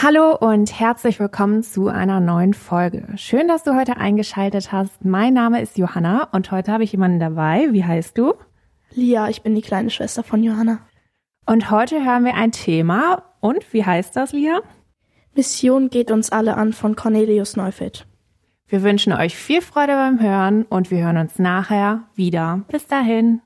Hallo und herzlich willkommen zu einer neuen Folge. Schön, dass du heute eingeschaltet hast. Mein Name ist Johanna und heute habe ich jemanden dabei. Wie heißt du? Lia, ich bin die kleine Schwester von Johanna. Und heute hören wir ein Thema. Und wie heißt das, Lia? Mission geht uns alle an von Cornelius Neufeld. Wir wünschen euch viel Freude beim Hören und wir hören uns nachher wieder. Bis dahin.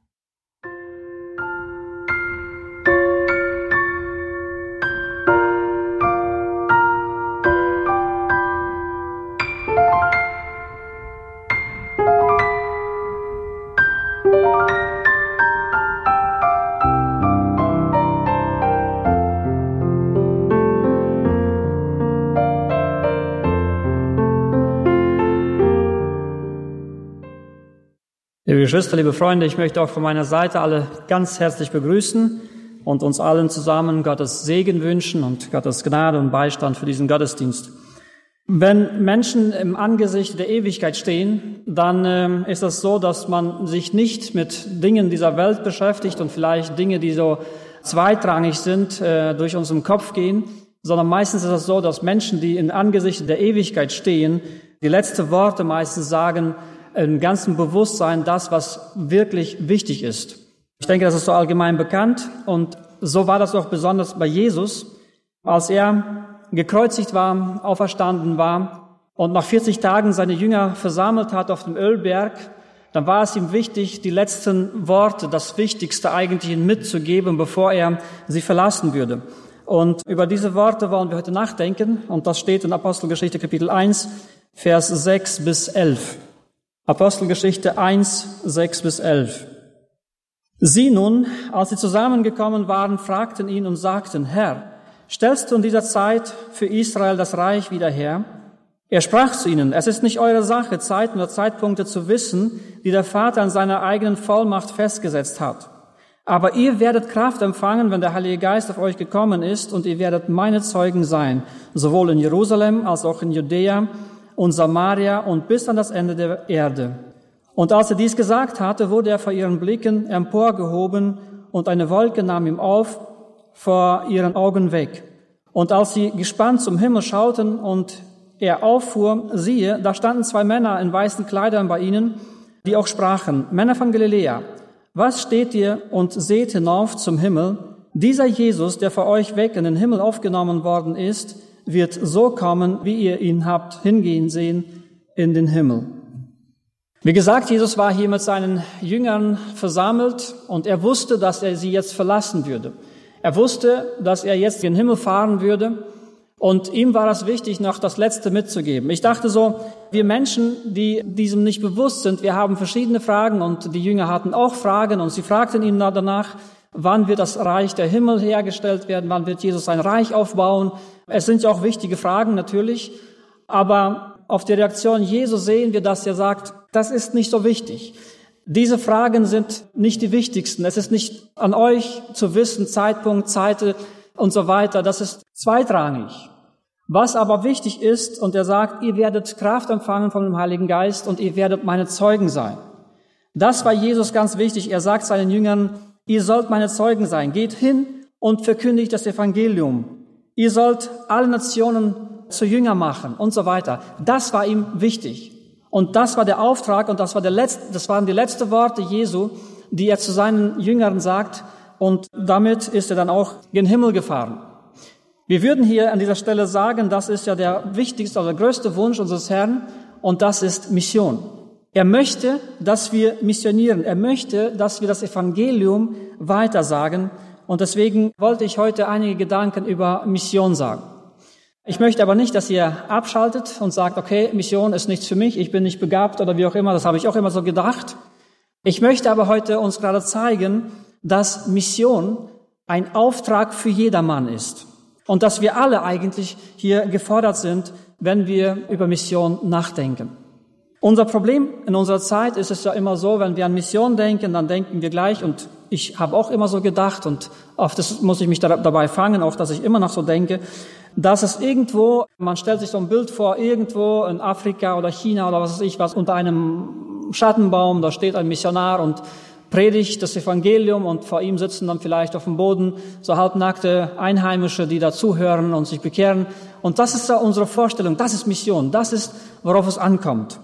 Geschwister, liebe Freunde, ich möchte auch von meiner Seite alle ganz herzlich begrüßen und uns allen zusammen Gottes Segen wünschen und Gottes Gnade und Beistand für diesen Gottesdienst. Wenn Menschen im Angesicht der Ewigkeit stehen, dann äh, ist es so, dass man sich nicht mit Dingen dieser Welt beschäftigt und vielleicht Dinge, die so zweitrangig sind, äh, durch unseren Kopf gehen, sondern meistens ist es so, dass Menschen, die im Angesicht der Ewigkeit stehen, die letzte Worte meistens sagen, im ganzen Bewusstsein das, was wirklich wichtig ist. Ich denke, das ist so allgemein bekannt und so war das auch besonders bei Jesus, als er gekreuzigt war, auferstanden war und nach 40 Tagen seine Jünger versammelt hat auf dem Ölberg, dann war es ihm wichtig, die letzten Worte, das Wichtigste eigentlich mitzugeben, bevor er sie verlassen würde. Und über diese Worte wollen wir heute nachdenken und das steht in Apostelgeschichte Kapitel 1, Vers 6 bis 11. Apostelgeschichte 1, 6 bis 11. Sie nun, als sie zusammengekommen waren, fragten ihn und sagten, Herr, stellst du in dieser Zeit für Israel das Reich wieder her? Er sprach zu ihnen, es ist nicht eure Sache, Zeiten oder Zeitpunkte zu wissen, die der Vater an seiner eigenen Vollmacht festgesetzt hat. Aber ihr werdet Kraft empfangen, wenn der Heilige Geist auf euch gekommen ist, und ihr werdet meine Zeugen sein, sowohl in Jerusalem als auch in Judäa und Samaria und bis an das Ende der Erde. Und als er dies gesagt hatte, wurde er vor ihren Blicken emporgehoben und eine Wolke nahm ihm auf vor ihren Augen weg. Und als sie gespannt zum Himmel schauten und er auffuhr, siehe, da standen zwei Männer in weißen Kleidern bei ihnen, die auch sprachen, Männer von Galiläa, was steht ihr und seht hinauf zum Himmel? Dieser Jesus, der vor euch weg in den Himmel aufgenommen worden ist, wird so kommen, wie ihr ihn habt hingehen sehen in den Himmel. Wie gesagt, Jesus war hier mit seinen Jüngern versammelt und er wusste, dass er sie jetzt verlassen würde. Er wusste, dass er jetzt in den Himmel fahren würde und ihm war es wichtig, noch das Letzte mitzugeben. Ich dachte so, wir Menschen, die diesem nicht bewusst sind, wir haben verschiedene Fragen und die Jünger hatten auch Fragen und sie fragten ihn danach, Wann wird das Reich der Himmel hergestellt werden? Wann wird Jesus sein Reich aufbauen? Es sind ja auch wichtige Fragen natürlich, aber auf die Reaktion Jesu sehen wir, dass er sagt, das ist nicht so wichtig. Diese Fragen sind nicht die wichtigsten. Es ist nicht an euch zu wissen, Zeitpunkt, Zeit und so weiter. Das ist zweitrangig. Was aber wichtig ist, und er sagt, ihr werdet Kraft empfangen von dem Heiligen Geist und ihr werdet meine Zeugen sein. Das war Jesus ganz wichtig. Er sagt seinen Jüngern, ihr sollt meine Zeugen sein. Geht hin und verkündigt das Evangelium. Ihr sollt alle Nationen zu Jünger machen und so weiter. Das war ihm wichtig. Und das war der Auftrag und das, war der letzte, das waren die letzten Worte Jesu, die er zu seinen Jüngern sagt. Und damit ist er dann auch gen Himmel gefahren. Wir würden hier an dieser Stelle sagen, das ist ja der wichtigste, also der größte Wunsch unseres Herrn und das ist Mission. Er möchte, dass wir missionieren. Er möchte, dass wir das Evangelium weitersagen. Und deswegen wollte ich heute einige Gedanken über Mission sagen. Ich möchte aber nicht, dass ihr abschaltet und sagt, okay, Mission ist nichts für mich, ich bin nicht begabt oder wie auch immer, das habe ich auch immer so gedacht. Ich möchte aber heute uns gerade zeigen, dass Mission ein Auftrag für jedermann ist und dass wir alle eigentlich hier gefordert sind, wenn wir über Mission nachdenken. Unser Problem in unserer Zeit ist es ja immer so, wenn wir an Mission denken, dann denken wir gleich, und ich habe auch immer so gedacht, und oft muss ich mich dabei fangen, auch dass ich immer noch so denke, dass es irgendwo, man stellt sich so ein Bild vor, irgendwo in Afrika oder China oder was weiß ich was, unter einem Schattenbaum, da steht ein Missionar und predigt das Evangelium und vor ihm sitzen dann vielleicht auf dem Boden so halbnackte Einheimische, die dazuhören und sich bekehren. Und das ist ja unsere Vorstellung, das ist Mission, das ist, worauf es ankommt.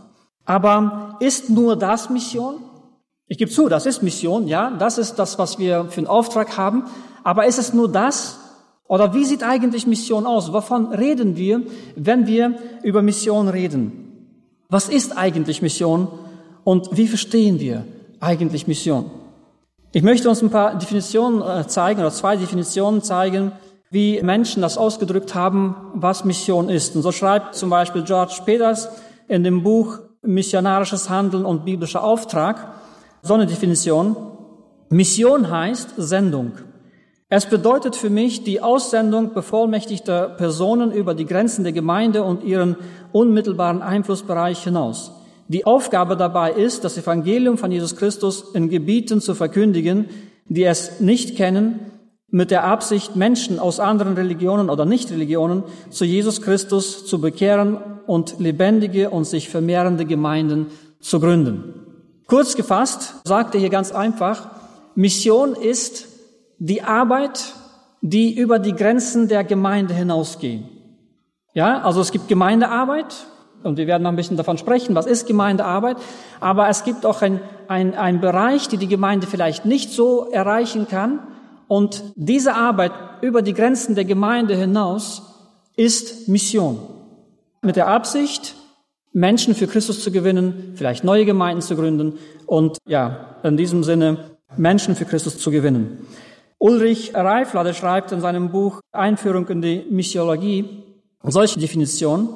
Aber ist nur das Mission? Ich gebe zu, das ist Mission, ja, das ist das, was wir für einen Auftrag haben. Aber ist es nur das? Oder wie sieht eigentlich Mission aus? Wovon reden wir, wenn wir über Mission reden? Was ist eigentlich Mission und wie verstehen wir eigentlich Mission? Ich möchte uns ein paar Definitionen äh, zeigen oder zwei Definitionen zeigen, wie Menschen das ausgedrückt haben, was Mission ist. Und so schreibt zum Beispiel George Peters in dem Buch Missionarisches Handeln und biblischer Auftrag so eine Definition. Mission heißt Sendung. Es bedeutet für mich die Aussendung bevollmächtigter Personen über die Grenzen der Gemeinde und ihren unmittelbaren Einflussbereich hinaus. Die Aufgabe dabei ist, das Evangelium von Jesus Christus in Gebieten zu verkündigen, die es nicht kennen, mit der Absicht, Menschen aus anderen Religionen oder Nichtreligionen zu Jesus Christus zu bekehren und lebendige und sich vermehrende Gemeinden zu gründen. Kurz gefasst sagt er hier ganz einfach, Mission ist die Arbeit, die über die Grenzen der Gemeinde hinausgehen. Ja, also es gibt Gemeindearbeit, und wir werden noch ein bisschen davon sprechen, was ist Gemeindearbeit. Aber es gibt auch ein, ein, ein Bereich, die die Gemeinde vielleicht nicht so erreichen kann. Und diese Arbeit über die Grenzen der Gemeinde hinaus ist Mission. Mit der Absicht, Menschen für Christus zu gewinnen, vielleicht neue Gemeinden zu gründen und ja, in diesem Sinne Menschen für Christus zu gewinnen. Ulrich Reifler schreibt in seinem Buch Einführung in die Missiologie solche Definition.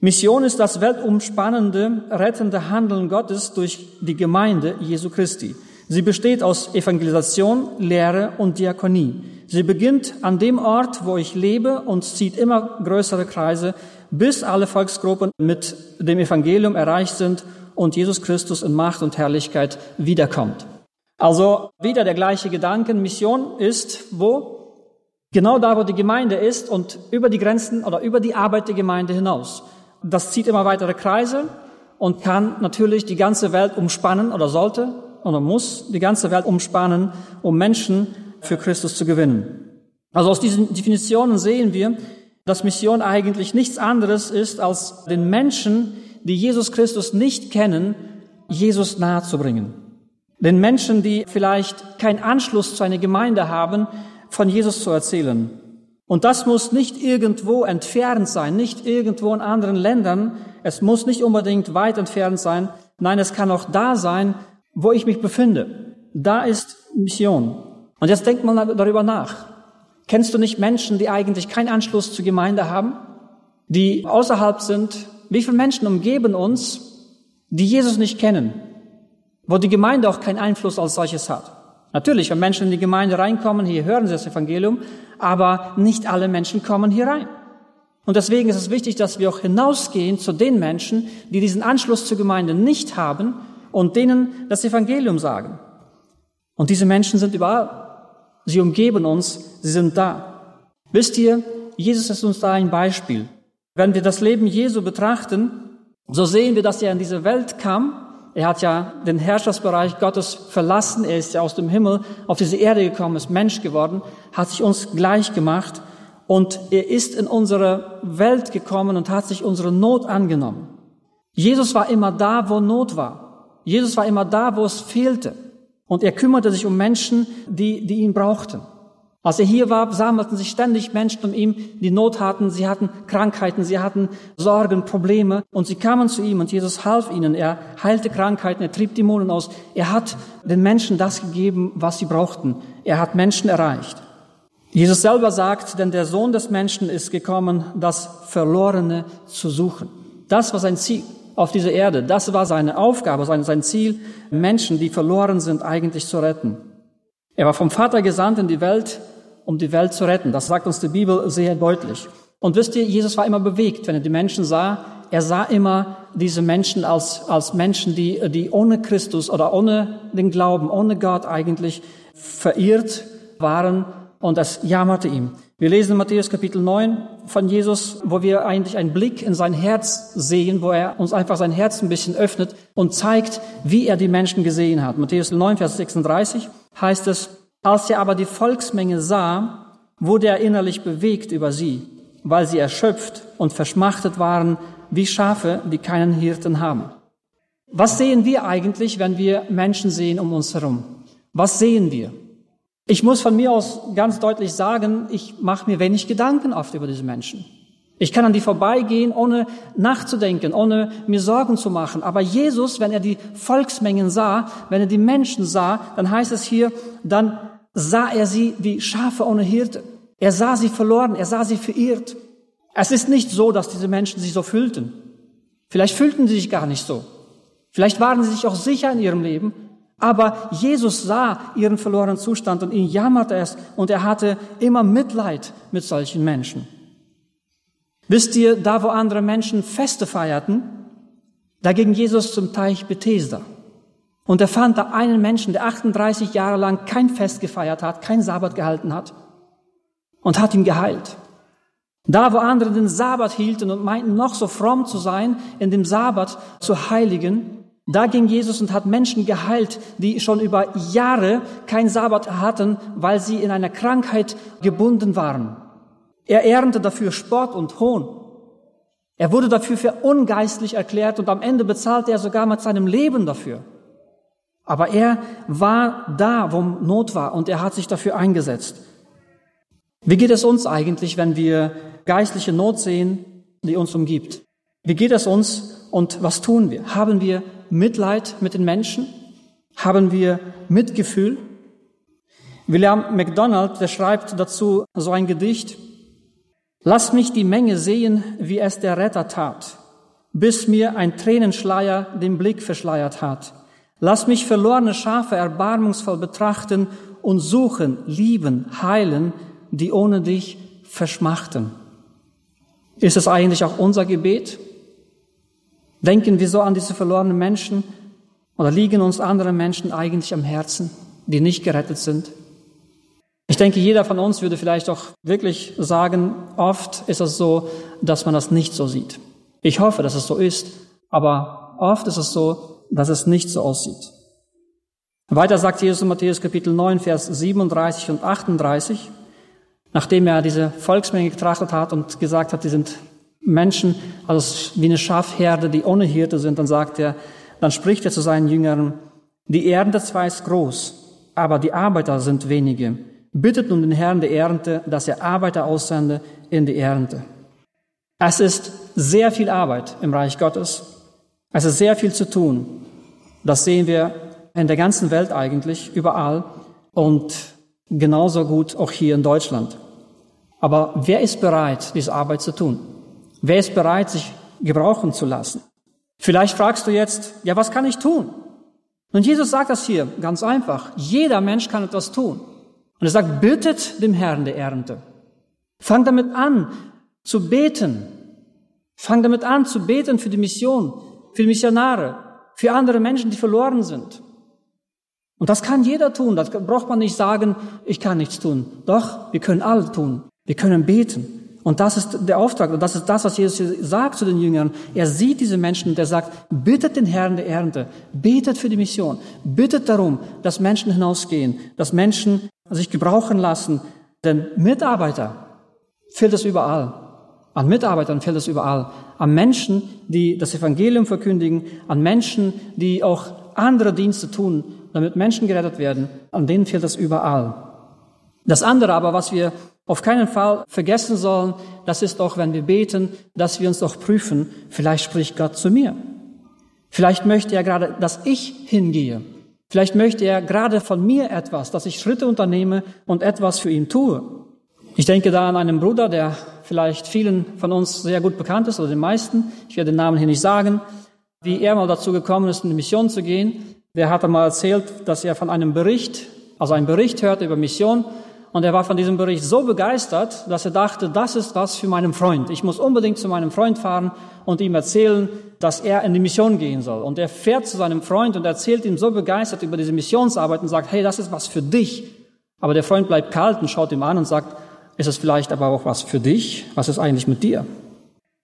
Mission ist das weltumspannende, rettende Handeln Gottes durch die Gemeinde Jesu Christi. Sie besteht aus Evangelisation, Lehre und Diakonie. Sie beginnt an dem Ort, wo ich lebe und zieht immer größere Kreise, bis alle Volksgruppen mit dem Evangelium erreicht sind und Jesus Christus in Macht und Herrlichkeit wiederkommt. Also wieder der gleiche Gedanke. Mission ist wo? Genau da, wo die Gemeinde ist und über die Grenzen oder über die Arbeit der Gemeinde hinaus das zieht immer weitere Kreise und kann natürlich die ganze Welt umspannen oder sollte oder muss die ganze Welt umspannen, um Menschen für Christus zu gewinnen. Also aus diesen Definitionen sehen wir, dass Mission eigentlich nichts anderes ist, als den Menschen, die Jesus Christus nicht kennen, Jesus nahezubringen. Den Menschen, die vielleicht keinen Anschluss zu einer Gemeinde haben, von Jesus zu erzählen. Und das muss nicht irgendwo entfernt sein, nicht irgendwo in anderen Ländern. Es muss nicht unbedingt weit entfernt sein. Nein, es kann auch da sein, wo ich mich befinde. Da ist Mission. Und jetzt denkt man darüber nach. Kennst du nicht Menschen, die eigentlich keinen Anschluss zur Gemeinde haben, die außerhalb sind? Wie viele Menschen umgeben uns, die Jesus nicht kennen, wo die Gemeinde auch keinen Einfluss als solches hat? Natürlich, wenn Menschen in die Gemeinde reinkommen, hier hören sie das Evangelium, aber nicht alle Menschen kommen hier rein. Und deswegen ist es wichtig, dass wir auch hinausgehen zu den Menschen, die diesen Anschluss zur Gemeinde nicht haben und denen das Evangelium sagen. Und diese Menschen sind überall. Sie umgeben uns, sie sind da. Wisst ihr, Jesus ist uns da ein Beispiel. Wenn wir das Leben Jesu betrachten, so sehen wir, dass er in diese Welt kam er hat ja den Herrschaftsbereich Gottes verlassen. Er ist ja aus dem Himmel auf diese Erde gekommen, ist Mensch geworden, hat sich uns gleich gemacht und er ist in unsere Welt gekommen und hat sich unsere Not angenommen. Jesus war immer da, wo Not war. Jesus war immer da, wo es fehlte. Und er kümmerte sich um Menschen, die, die ihn brauchten. Als er hier war, sammelten sich ständig Menschen um ihn, die Not hatten, sie hatten Krankheiten, sie hatten Sorgen, Probleme und sie kamen zu ihm und Jesus half ihnen. Er heilte Krankheiten, er trieb Dämonen aus. Er hat den Menschen das gegeben, was sie brauchten. Er hat Menschen erreicht. Jesus selber sagt, denn der Sohn des Menschen ist gekommen, das Verlorene zu suchen. Das war sein Ziel auf dieser Erde. Das war seine Aufgabe, sein, sein Ziel, Menschen, die verloren sind, eigentlich zu retten. Er war vom Vater gesandt in die Welt, um die Welt zu retten. Das sagt uns die Bibel sehr deutlich. Und wisst ihr, Jesus war immer bewegt, wenn er die Menschen sah. er sah immer diese Menschen als, als Menschen, die, die ohne Christus oder ohne den Glauben, ohne Gott eigentlich verirrt waren und das jammerte ihm. Wir lesen in Matthäus Kapitel 9 von Jesus, wo wir eigentlich einen Blick in sein Herz sehen, wo er uns einfach sein Herz ein bisschen öffnet und zeigt, wie er die Menschen gesehen hat. Matthäus 9, Vers 36 heißt es, als er aber die Volksmenge sah, wurde er innerlich bewegt über sie, weil sie erschöpft und verschmachtet waren wie Schafe, die keinen Hirten haben. Was sehen wir eigentlich, wenn wir Menschen sehen um uns herum? Was sehen wir? Ich muss von mir aus ganz deutlich sagen, ich mache mir wenig Gedanken oft über diese Menschen. Ich kann an die vorbeigehen, ohne nachzudenken, ohne mir Sorgen zu machen. Aber Jesus, wenn er die Volksmengen sah, wenn er die Menschen sah, dann heißt es hier, dann sah er sie wie Schafe ohne Hirte. Er sah sie verloren, er sah sie verirrt. Es ist nicht so, dass diese Menschen sich so fühlten. Vielleicht fühlten sie sich gar nicht so. Vielleicht waren sie sich auch sicher in ihrem Leben, aber Jesus sah ihren verlorenen Zustand und ihn jammerte es und er hatte immer Mitleid mit solchen Menschen. Wisst ihr, da wo andere Menschen Feste feierten, da ging Jesus zum Teich Bethesda. Und er fand da einen Menschen, der 38 Jahre lang kein Fest gefeiert hat, kein Sabbat gehalten hat und hat ihn geheilt. Da wo andere den Sabbat hielten und meinten noch so fromm zu sein, in dem Sabbat zu heiligen, da ging Jesus und hat Menschen geheilt, die schon über Jahre kein Sabbat hatten, weil sie in einer Krankheit gebunden waren. Er ehrte dafür Spott und Hohn. Er wurde dafür für ungeistlich erklärt und am Ende bezahlte er sogar mit seinem Leben dafür. Aber er war da, wo Not war und er hat sich dafür eingesetzt. Wie geht es uns eigentlich, wenn wir geistliche Not sehen, die uns umgibt? Wie geht es uns und was tun wir? Haben wir Mitleid mit den Menschen? Haben wir Mitgefühl? William MacDonald, der schreibt dazu so ein Gedicht. Lass mich die Menge sehen, wie es der Retter tat, bis mir ein Tränenschleier den Blick verschleiert hat. Lass mich verlorene Schafe erbarmungsvoll betrachten und suchen, lieben, heilen, die ohne dich verschmachten. Ist es eigentlich auch unser Gebet? Denken wir so an diese verlorenen Menschen oder liegen uns andere Menschen eigentlich am Herzen, die nicht gerettet sind? Ich denke, jeder von uns würde vielleicht auch wirklich sagen, oft ist es so, dass man das nicht so sieht. Ich hoffe, dass es so ist, aber oft ist es so, dass es nicht so aussieht. Weiter sagt Jesus in Matthäus Kapitel 9, Vers 37 und 38, nachdem er diese Volksmenge getrachtet hat und gesagt hat, die sind Menschen, also wie eine Schafherde, die ohne Hirte sind, dann sagt er, dann spricht er zu seinen Jüngern, die Ernte zwar ist groß, aber die Arbeiter sind wenige. Bittet nun den Herrn der Ernte, dass er Arbeiter aussende in die Ernte. Es ist sehr viel Arbeit im Reich Gottes. Es ist sehr viel zu tun. Das sehen wir in der ganzen Welt eigentlich, überall und genauso gut auch hier in Deutschland. Aber wer ist bereit, diese Arbeit zu tun? Wer ist bereit, sich gebrauchen zu lassen? Vielleicht fragst du jetzt, ja, was kann ich tun? Und Jesus sagt das hier ganz einfach. Jeder Mensch kann etwas tun. Und er sagt, bittet dem Herrn der Ernte. Fang damit an zu beten. Fang damit an zu beten für die Mission, für die Missionare, für andere Menschen, die verloren sind. Und das kann jeder tun. Das braucht man nicht sagen, ich kann nichts tun. Doch, wir können alle tun. Wir können beten. Und das ist der Auftrag und das ist das, was Jesus sagt zu den Jüngern. Er sieht diese Menschen und er sagt, bittet den Herrn der Ernte, betet für die Mission, bittet darum, dass Menschen hinausgehen, dass Menschen sich gebrauchen lassen. Denn Mitarbeiter fehlt es überall. An Mitarbeitern fehlt es überall. An Menschen, die das Evangelium verkündigen, an Menschen, die auch andere Dienste tun, damit Menschen gerettet werden, an denen fehlt es überall. Das andere aber, was wir auf keinen Fall vergessen sollen, das ist auch, wenn wir beten, dass wir uns doch prüfen, vielleicht spricht Gott zu mir. Vielleicht möchte er gerade, dass ich hingehe. Vielleicht möchte er gerade von mir etwas, dass ich Schritte unternehme und etwas für ihn tue. Ich denke da an einen Bruder, der vielleicht vielen von uns sehr gut bekannt ist, oder den meisten. Ich werde den Namen hier nicht sagen. Wie er mal dazu gekommen ist, in die Mission zu gehen. Der hat einmal erzählt, dass er von einem Bericht, also einen Bericht hörte über Mission Und er war von diesem Bericht so begeistert, dass er dachte, das ist was für meinen Freund. Ich muss unbedingt zu meinem Freund fahren und ihm erzählen, dass er in die Mission gehen soll. Und er fährt zu seinem Freund und erzählt ihm so begeistert über diese Missionsarbeit und sagt, hey, das ist was für dich. Aber der Freund bleibt kalt und schaut ihm an und sagt, ist es vielleicht aber auch was für dich? Was ist eigentlich mit dir?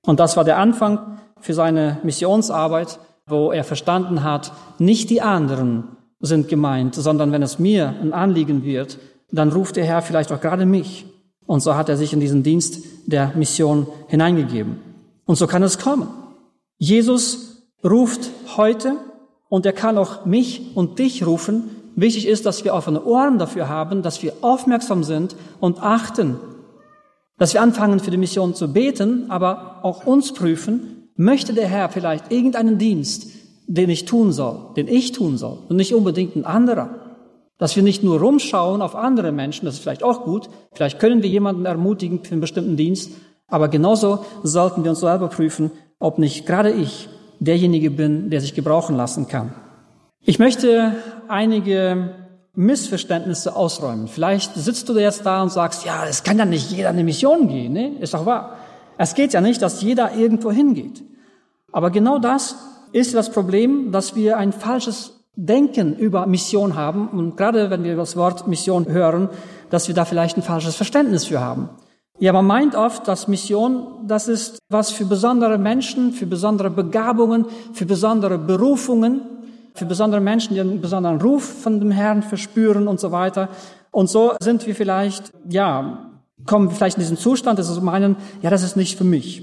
Und das war der Anfang für seine Missionsarbeit, wo er verstanden hat, nicht die anderen sind gemeint, sondern wenn es mir ein Anliegen wird, dann ruft der Herr vielleicht auch gerade mich. Und so hat er sich in diesen Dienst der Mission hineingegeben. Und so kann es kommen. Jesus ruft heute und er kann auch mich und dich rufen. Wichtig ist, dass wir offene Ohren dafür haben, dass wir aufmerksam sind und achten, dass wir anfangen für die Mission zu beten, aber auch uns prüfen, möchte der Herr vielleicht irgendeinen Dienst, den ich tun soll, den ich tun soll und nicht unbedingt ein anderer. Dass wir nicht nur rumschauen auf andere Menschen, das ist vielleicht auch gut, vielleicht können wir jemanden ermutigen für einen bestimmten Dienst, aber genauso sollten wir uns selber prüfen, ob nicht gerade ich derjenige bin, der sich gebrauchen lassen kann. Ich möchte einige Missverständnisse ausräumen. Vielleicht sitzt du jetzt da und sagst, ja, es kann ja nicht jeder eine Mission gehen, ne? Ist doch wahr. Es geht ja nicht, dass jeder irgendwo hingeht. Aber genau das ist das Problem, dass wir ein falsches Denken über Mission haben und gerade wenn wir das Wort Mission hören, dass wir da vielleicht ein falsches Verständnis für haben. Ja, man meint oft, dass Mission, das ist was für besondere Menschen, für besondere Begabungen, für besondere Berufungen, für besondere Menschen, die einen besonderen Ruf von dem Herrn verspüren und so weiter. Und so sind wir vielleicht, ja, kommen wir vielleicht in diesen Zustand, dass wir meinen, ja, das ist nicht für mich.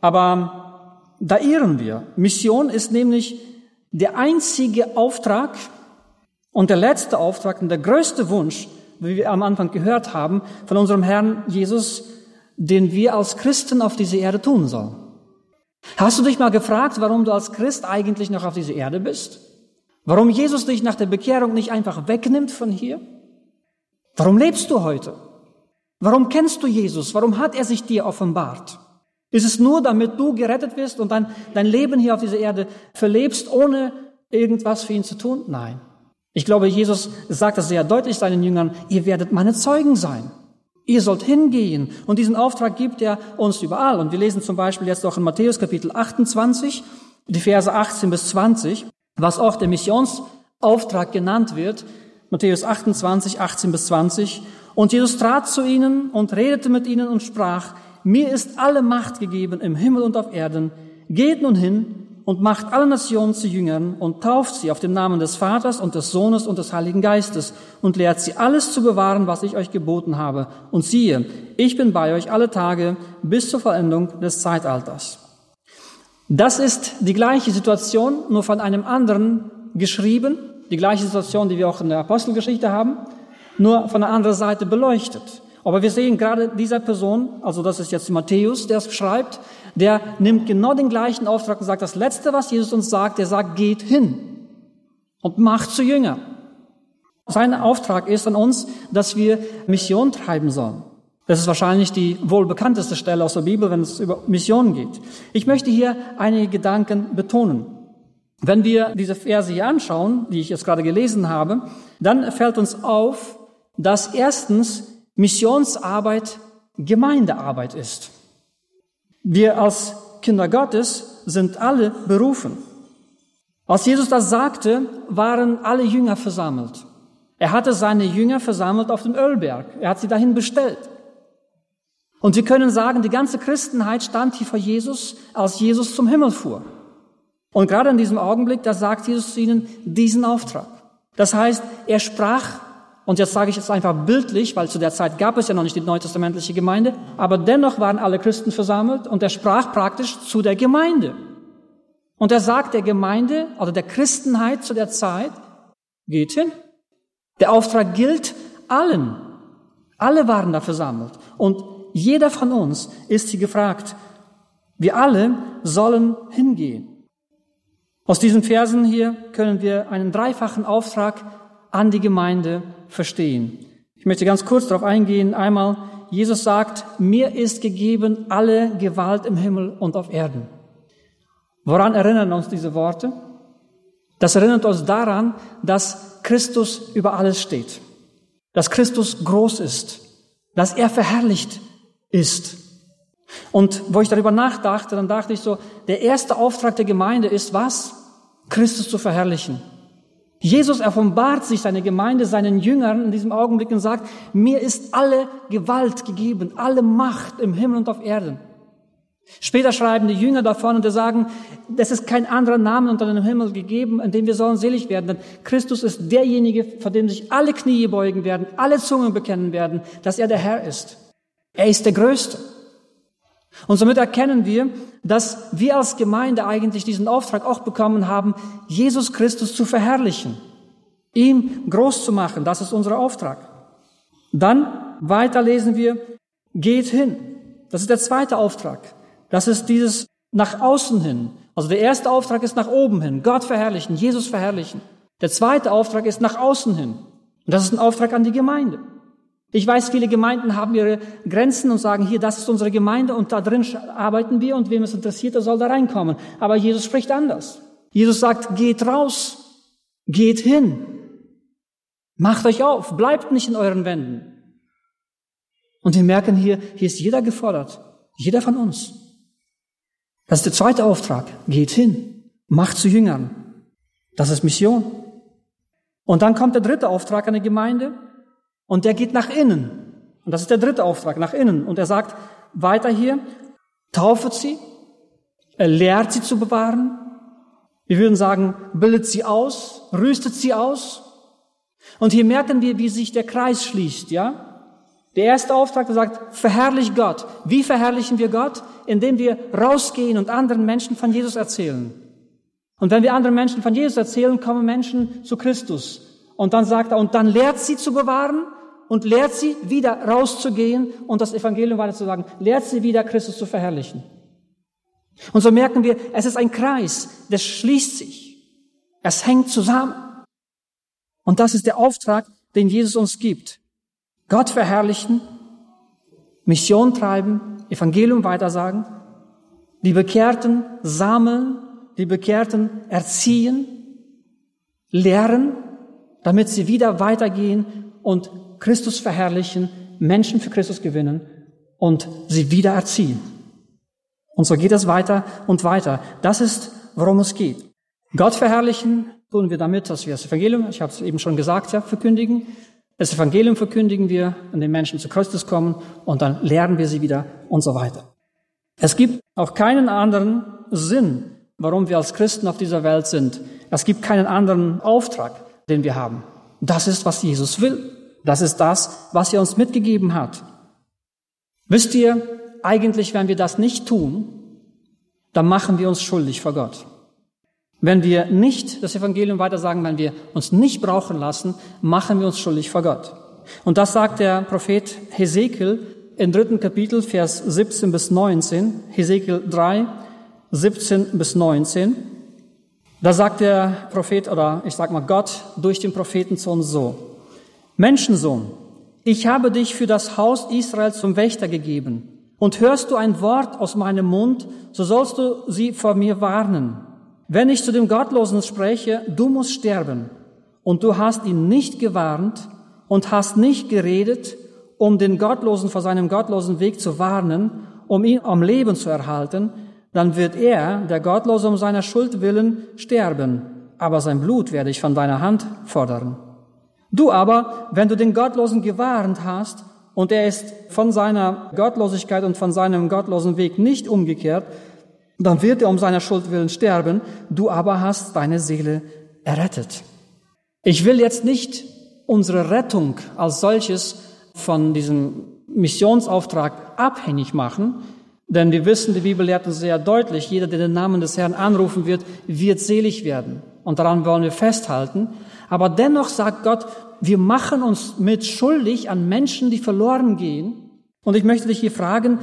Aber da irren wir. Mission ist nämlich der einzige Auftrag und der letzte Auftrag und der größte Wunsch, wie wir am Anfang gehört haben, von unserem Herrn Jesus, den wir als Christen auf dieser Erde tun sollen. Hast du dich mal gefragt, warum du als Christ eigentlich noch auf dieser Erde bist? Warum Jesus dich nach der Bekehrung nicht einfach wegnimmt von hier? Warum lebst du heute? Warum kennst du Jesus? Warum hat er sich dir offenbart? Ist es nur, damit du gerettet wirst und dann dein Leben hier auf dieser Erde verlebst, ohne irgendwas für ihn zu tun? Nein. Ich glaube, Jesus sagt das sehr deutlich seinen Jüngern, ihr werdet meine Zeugen sein. Ihr sollt hingehen. Und diesen Auftrag gibt er uns überall. Und wir lesen zum Beispiel jetzt auch in Matthäus Kapitel 28, die Verse 18 bis 20, was auch der Missionsauftrag genannt wird. Matthäus 28, 18 bis 20. Und Jesus trat zu ihnen und redete mit ihnen und sprach, mir ist alle Macht gegeben im Himmel und auf Erden. Geht nun hin und macht alle Nationen zu Jüngern und tauft sie auf den Namen des Vaters und des Sohnes und des Heiligen Geistes und lehrt sie alles zu bewahren, was ich euch geboten habe. Und siehe, ich bin bei euch alle Tage bis zur Vollendung des Zeitalters. Das ist die gleiche Situation, nur von einem anderen geschrieben, die gleiche Situation, die wir auch in der Apostelgeschichte haben, nur von einer anderen Seite beleuchtet. Aber wir sehen gerade dieser Person, also das ist jetzt Matthäus, der es schreibt, der nimmt genau den gleichen Auftrag und sagt, das Letzte, was Jesus uns sagt, der sagt, geht hin und macht zu Jünger. Sein Auftrag ist an uns, dass wir Mission treiben sollen. Das ist wahrscheinlich die wohl bekannteste Stelle aus der Bibel, wenn es über Mission geht. Ich möchte hier einige Gedanken betonen. Wenn wir diese Verse hier anschauen, die ich jetzt gerade gelesen habe, dann fällt uns auf, dass erstens Missionsarbeit Gemeindearbeit ist. Wir als Kinder Gottes sind alle berufen. Als Jesus das sagte, waren alle Jünger versammelt. Er hatte seine Jünger versammelt auf dem Ölberg. Er hat sie dahin bestellt. Und wir können sagen, die ganze Christenheit stand hier vor Jesus, als Jesus zum Himmel fuhr. Und gerade in diesem Augenblick, da sagt Jesus zu ihnen diesen Auftrag. Das heißt, er sprach und jetzt sage ich es einfach bildlich, weil zu der Zeit gab es ja noch nicht die neutestamentliche Gemeinde, aber dennoch waren alle Christen versammelt und er sprach praktisch zu der Gemeinde. Und er sagt der Gemeinde, also der Christenheit zu der Zeit, geht hin. Der Auftrag gilt allen. Alle waren da versammelt. Und jeder von uns ist hier gefragt. Wir alle sollen hingehen. Aus diesen Versen hier können wir einen dreifachen Auftrag an die Gemeinde verstehen. Ich möchte ganz kurz darauf eingehen. Einmal, Jesus sagt, mir ist gegeben alle Gewalt im Himmel und auf Erden. Woran erinnern uns diese Worte? Das erinnert uns daran, dass Christus über alles steht. dass Christus groß ist, dass er verherrlicht ist. Und wo ich darüber nachdachte, dann dachte ich so, der erste Auftrag der Gemeinde ist was? Christus zu verherrlichen. Jesus offenbart sich seine Gemeinde, seinen Jüngern in diesem Augenblick und sagt, mir ist alle Gewalt gegeben, alle Macht im Himmel und auf Erden. Später schreiben die Jünger davon und sagen, es ist kein anderer Name unter dem Himmel gegeben, in dem wir sollen selig werden. Denn Christus ist derjenige, vor dem sich alle Knie beugen werden, alle Zungen bekennen werden, dass er der Herr ist. Er ist der Größte. Und somit erkennen wir, dass wir als Gemeinde eigentlich diesen Auftrag auch bekommen haben, Jesus Christus zu verherrlichen, ihm groß zu machen. Das ist unser Auftrag. Dann weiter lesen wir, geht hin. Das ist der zweite Auftrag. Das ist dieses nach außen hin. Also der erste Auftrag ist nach oben hin, Gott verherrlichen, Jesus verherrlichen. Der zweite Auftrag ist nach außen hin. Und das ist ein Auftrag an die Gemeinde. Ich weiß, viele Gemeinden haben ihre Grenzen und sagen, hier, das ist unsere Gemeinde und da drin arbeiten wir und wem es interessiert, der soll da reinkommen. Aber Jesus spricht anders. Jesus sagt, geht raus, geht hin, macht euch auf, bleibt nicht in euren Wänden. Und wir merken hier, hier ist jeder gefordert, jeder von uns. Das ist der zweite Auftrag. Geht hin, macht zu Jüngern. Das ist Mission. Und dann kommt der dritte Auftrag an die Gemeinde. Und der geht nach innen. Und das ist der dritte Auftrag, nach innen. Und er sagt weiter hier, taufet sie, er lehrt sie zu bewahren. Wir würden sagen, bildet sie aus, rüstet sie aus. Und hier merken wir, wie sich der Kreis schließt, ja? Der erste Auftrag, der sagt, verherrlich Gott. Wie verherrlichen wir Gott? Indem wir rausgehen und anderen Menschen von Jesus erzählen. Und wenn wir anderen Menschen von Jesus erzählen, kommen Menschen zu Christus. Und dann sagt er, und dann lehrt sie zu bewahren und lehrt sie wieder rauszugehen und das Evangelium weiter zu sagen. Lehrt sie wieder, Christus zu verherrlichen. Und so merken wir, es ist ein Kreis, der schließt sich. Es hängt zusammen. Und das ist der Auftrag, den Jesus uns gibt. Gott verherrlichen, Mission treiben, Evangelium weitersagen, die Bekehrten sammeln, die Bekehrten erziehen, lehren damit sie wieder weitergehen und Christus verherrlichen, Menschen für Christus gewinnen und sie wieder erziehen. Und so geht es weiter und weiter. Das ist, worum es geht. Gott verherrlichen tun wir damit, dass wir das Evangelium, ich habe es eben schon gesagt, ja, verkündigen. Das Evangelium verkündigen wir, an den Menschen zu Christus kommen und dann lehren wir sie wieder und so weiter. Es gibt auch keinen anderen Sinn, warum wir als Christen auf dieser Welt sind. Es gibt keinen anderen Auftrag den wir haben. Das ist, was Jesus will. Das ist das, was er uns mitgegeben hat. Wisst ihr, eigentlich, wenn wir das nicht tun, dann machen wir uns schuldig vor Gott. Wenn wir nicht das Evangelium weitersagen, wenn wir uns nicht brauchen lassen, machen wir uns schuldig vor Gott. Und das sagt der Prophet Hesekiel im dritten Kapitel, Vers 17 bis 19, Hesekiel 3, 17 bis 19. Da sagt der Prophet oder ich sag mal Gott durch den Propheten zu uns so. Menschensohn, ich habe dich für das Haus Israel zum Wächter gegeben. Und hörst du ein Wort aus meinem Mund, so sollst du sie vor mir warnen. Wenn ich zu dem Gottlosen spreche, du musst sterben. Und du hast ihn nicht gewarnt und hast nicht geredet, um den Gottlosen vor seinem gottlosen Weg zu warnen, um ihn am Leben zu erhalten, dann wird er, der Gottlose um seiner Schuld willen, sterben, aber sein Blut werde ich von deiner Hand fordern. Du aber, wenn du den Gottlosen gewarnt hast und er ist von seiner Gottlosigkeit und von seinem gottlosen Weg nicht umgekehrt, dann wird er um seiner Schuld willen sterben, du aber hast deine Seele errettet. Ich will jetzt nicht unsere Rettung als solches von diesem Missionsauftrag abhängig machen, denn wir wissen, die Bibel lehrt uns sehr deutlich, jeder, der den Namen des Herrn anrufen wird, wird selig werden. Und daran wollen wir festhalten. Aber dennoch sagt Gott, wir machen uns mit schuldig an Menschen, die verloren gehen. Und ich möchte dich hier fragen,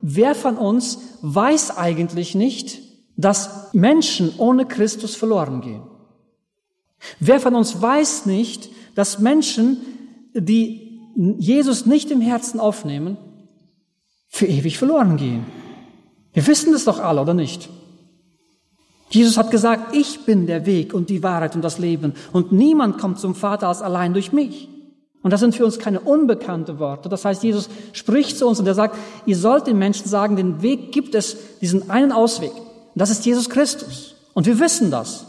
wer von uns weiß eigentlich nicht, dass Menschen ohne Christus verloren gehen? Wer von uns weiß nicht, dass Menschen, die Jesus nicht im Herzen aufnehmen, für ewig verloren gehen. Wir wissen das doch alle, oder nicht? Jesus hat gesagt, ich bin der Weg und die Wahrheit und das Leben und niemand kommt zum Vater als allein durch mich. Und das sind für uns keine unbekannte Worte. Das heißt, Jesus spricht zu uns und er sagt, ihr sollt den Menschen sagen, den Weg gibt es, diesen einen Ausweg. Und das ist Jesus Christus. Und wir wissen das.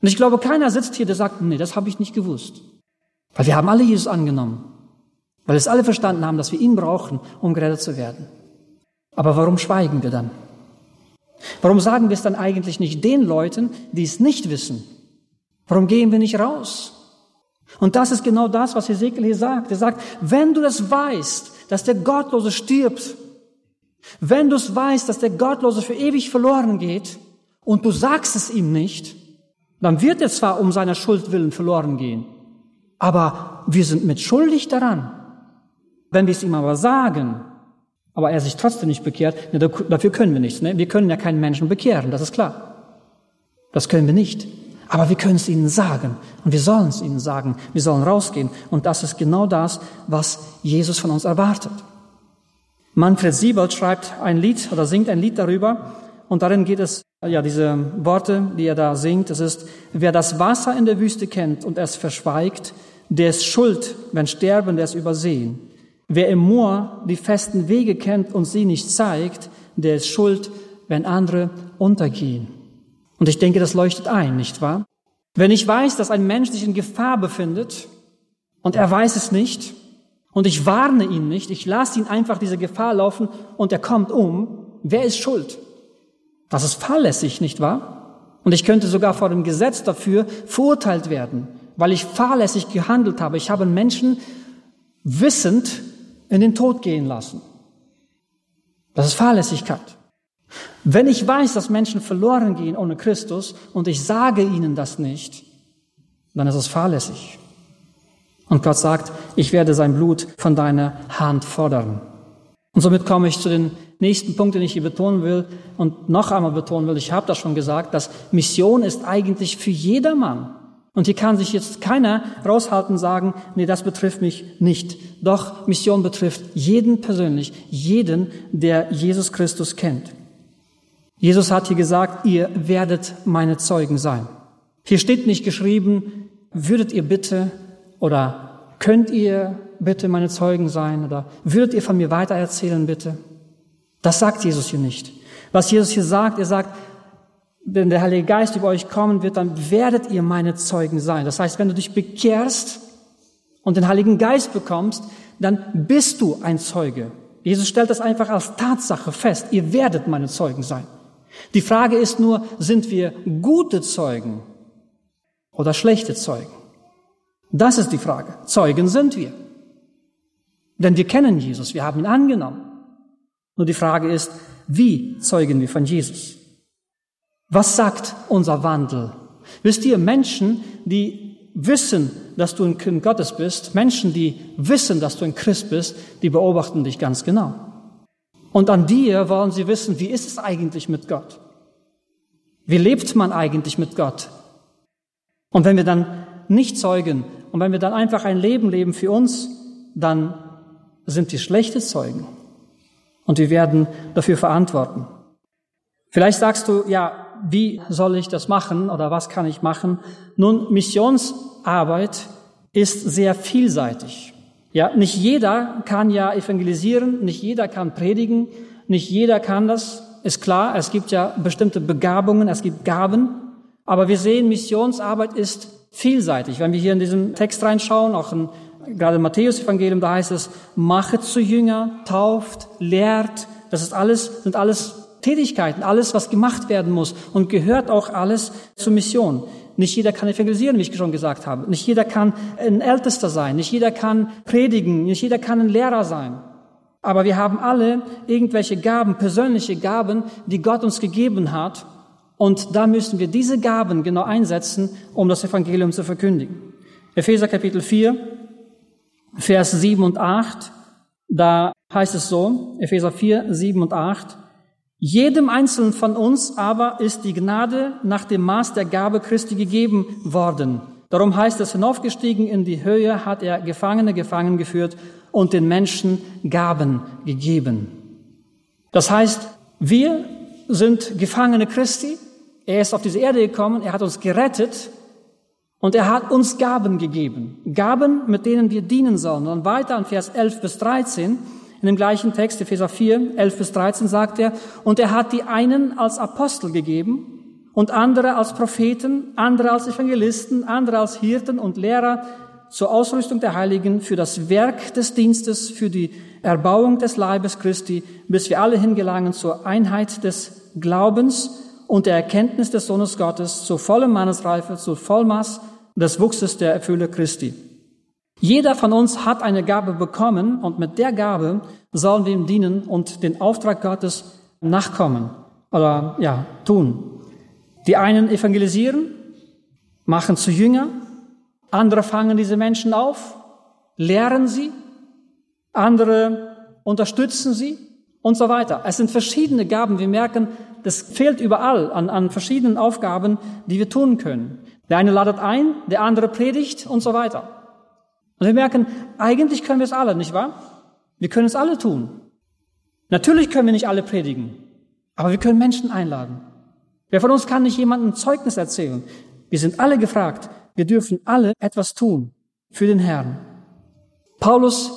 Und ich glaube, keiner sitzt hier, der sagt, nee, das habe ich nicht gewusst. Weil wir haben alle Jesus angenommen. Weil es alle verstanden haben, dass wir ihn brauchen, um gerettet zu werden. Aber warum schweigen wir dann? Warum sagen wir es dann eigentlich nicht den Leuten, die es nicht wissen? Warum gehen wir nicht raus? Und das ist genau das, was Ezekiel hier sagt. Er sagt, wenn du das weißt, dass der Gottlose stirbt, wenn du es weißt, dass der Gottlose für ewig verloren geht und du sagst es ihm nicht, dann wird er zwar um seiner Schuld willen verloren gehen, aber wir sind mitschuldig daran. Wenn wir es ihm aber sagen, aber er sich trotzdem nicht bekehrt, ne, dafür können wir nichts. Ne? Wir können ja keinen Menschen bekehren, das ist klar. Das können wir nicht. Aber wir können es ihnen sagen und wir sollen es ihnen sagen. Wir sollen rausgehen und das ist genau das, was Jesus von uns erwartet. Manfred Siebold schreibt ein Lied oder singt ein Lied darüber und darin geht es, ja, diese Worte, die er da singt, es ist, wer das Wasser in der Wüste kennt und es verschweigt, der ist schuld, wenn Sterbende es übersehen. Wer im Moor die festen Wege kennt und sie nicht zeigt, der ist schuld, wenn andere untergehen. Und ich denke, das leuchtet ein, nicht wahr? Wenn ich weiß, dass ein Mensch sich in Gefahr befindet und er weiß es nicht und ich warne ihn nicht, ich lasse ihn einfach diese Gefahr laufen und er kommt um, wer ist schuld? Das ist fahrlässig, nicht wahr? Und ich könnte sogar vor dem Gesetz dafür verurteilt werden, weil ich fahrlässig gehandelt habe. Ich habe Menschen wissend in den Tod gehen lassen. Das ist Fahrlässigkeit. Wenn ich weiß, dass Menschen verloren gehen ohne Christus und ich sage ihnen das nicht, dann ist es fahrlässig. Und Gott sagt, ich werde sein Blut von deiner Hand fordern. Und somit komme ich zu den nächsten Punkt, den ich hier betonen will und noch einmal betonen will. Ich habe das schon gesagt, dass Mission ist eigentlich für jedermann. Und hier kann sich jetzt keiner raushalten und sagen, nee, das betrifft mich nicht. Doch Mission betrifft jeden persönlich, jeden, der Jesus Christus kennt. Jesus hat hier gesagt, ihr werdet meine Zeugen sein. Hier steht nicht geschrieben, würdet ihr bitte oder könnt ihr bitte meine Zeugen sein oder würdet ihr von mir weitererzählen bitte? Das sagt Jesus hier nicht. Was Jesus hier sagt, er sagt, wenn der Heilige Geist über euch kommen wird, dann werdet ihr meine Zeugen sein. Das heißt, wenn du dich bekehrst und den Heiligen Geist bekommst, dann bist du ein Zeuge. Jesus stellt das einfach als Tatsache fest. Ihr werdet meine Zeugen sein. Die Frage ist nur, sind wir gute Zeugen oder schlechte Zeugen? Das ist die Frage. Zeugen sind wir. Denn wir kennen Jesus, wir haben ihn angenommen. Nur die Frage ist, wie zeugen wir von Jesus? Was sagt unser Wandel? Wisst ihr, Menschen, die wissen, dass du ein Kind Gottes bist, Menschen, die wissen, dass du ein Christ bist, die beobachten dich ganz genau. Und an dir wollen sie wissen, wie ist es eigentlich mit Gott? Wie lebt man eigentlich mit Gott? Und wenn wir dann nicht zeugen und wenn wir dann einfach ein Leben leben für uns, dann sind wir schlechte Zeugen. Und wir werden dafür verantworten. Vielleicht sagst du, ja, wie soll ich das machen oder was kann ich machen? Nun, Missionsarbeit ist sehr vielseitig. Ja, nicht jeder kann ja evangelisieren, nicht jeder kann predigen, nicht jeder kann das, ist klar. Es gibt ja bestimmte Begabungen, es gibt Gaben. Aber wir sehen, Missionsarbeit ist vielseitig. Wenn wir hier in diesen Text reinschauen, auch in, gerade im Matthäus-Evangelium, da heißt es, machet zu Jünger, tauft, lehrt. Das ist alles, sind alles Tätigkeiten, alles, was gemacht werden muss und gehört auch alles zur Mission. Nicht jeder kann evangelisieren, wie ich schon gesagt habe. Nicht jeder kann ein Ältester sein. Nicht jeder kann predigen. Nicht jeder kann ein Lehrer sein. Aber wir haben alle irgendwelche Gaben, persönliche Gaben, die Gott uns gegeben hat. Und da müssen wir diese Gaben genau einsetzen, um das Evangelium zu verkündigen. Epheser Kapitel 4, Vers 7 und 8, da heißt es so, Epheser 4, 7 und 8, jedem Einzelnen von uns aber ist die Gnade nach dem Maß der Gabe Christi gegeben worden. Darum heißt es, hinaufgestiegen in die Höhe hat er Gefangene gefangen geführt und den Menschen Gaben gegeben. Das heißt, wir sind Gefangene Christi. Er ist auf diese Erde gekommen, er hat uns gerettet Und er hat uns Gaben gegeben. Gaben, mit denen wir dienen sollen. Und weiter an Vers 11 bis 13, in dem gleichen Text, Epheser 4, 11 bis 13 sagt er, und er hat die einen als Apostel gegeben und andere als Propheten, andere als Evangelisten, andere als Hirten und Lehrer zur Ausrüstung der Heiligen, für das Werk des Dienstes, für die Erbauung des Leibes Christi, bis wir alle hingelangen zur Einheit des Glaubens und der Erkenntnis des Sohnes Gottes, zur vollen Mannesreife, zur Vollmaß des Wuchses der Erfülle Christi. Jeder von uns hat eine Gabe bekommen und mit der Gabe sollen wir ihm dienen und den Auftrag Gottes nachkommen oder ja, tun. Die einen evangelisieren, machen zu Jünger, andere fangen diese Menschen auf, lehren sie, andere unterstützen sie und so weiter. Es sind verschiedene Gaben. Wir merken, das fehlt überall an, an verschiedenen Aufgaben, die wir tun können. Der eine ladet ein, der andere predigt und so weiter. Und wir merken, eigentlich können wir es alle, nicht wahr? Wir können es alle tun. Natürlich können wir nicht alle predigen, aber wir können Menschen einladen. Wer von uns kann nicht jemandem Zeugnis erzählen? Wir sind alle gefragt. Wir dürfen alle etwas tun für den Herrn. Paulus,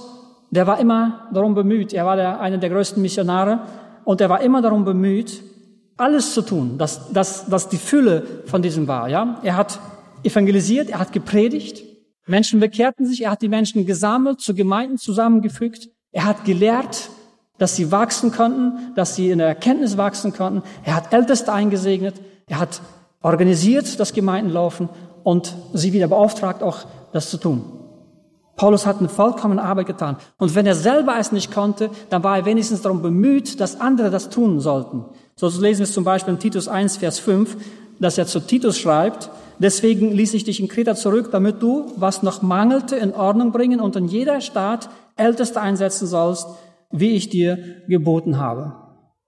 der war immer darum bemüht, er war der, einer der größten Missionare und er war immer darum bemüht, alles zu tun, dass, dass, dass die Fülle von diesem war. Ja? Er hat evangelisiert, er hat gepredigt, Menschen bekehrten sich, er hat die Menschen gesammelt, zu Gemeinden zusammengefügt, er hat gelehrt, dass sie wachsen konnten, dass sie in der Erkenntnis wachsen konnten. Er hat Älteste eingesegnet, er hat organisiert, dass Gemeinden laufen und sie wieder beauftragt, auch das zu tun. Paulus hat eine vollkommene Arbeit getan. Und wenn er selber es nicht konnte, dann war er wenigstens darum bemüht, dass andere das tun sollten. So lesen wir es zum Beispiel in Titus 1, Vers 5, dass er zu Titus schreibt, deswegen ließ ich dich in Kreta zurück, damit du, was noch mangelte, in Ordnung bringen und in jeder Stadt Älteste einsetzen sollst, wie ich dir geboten habe.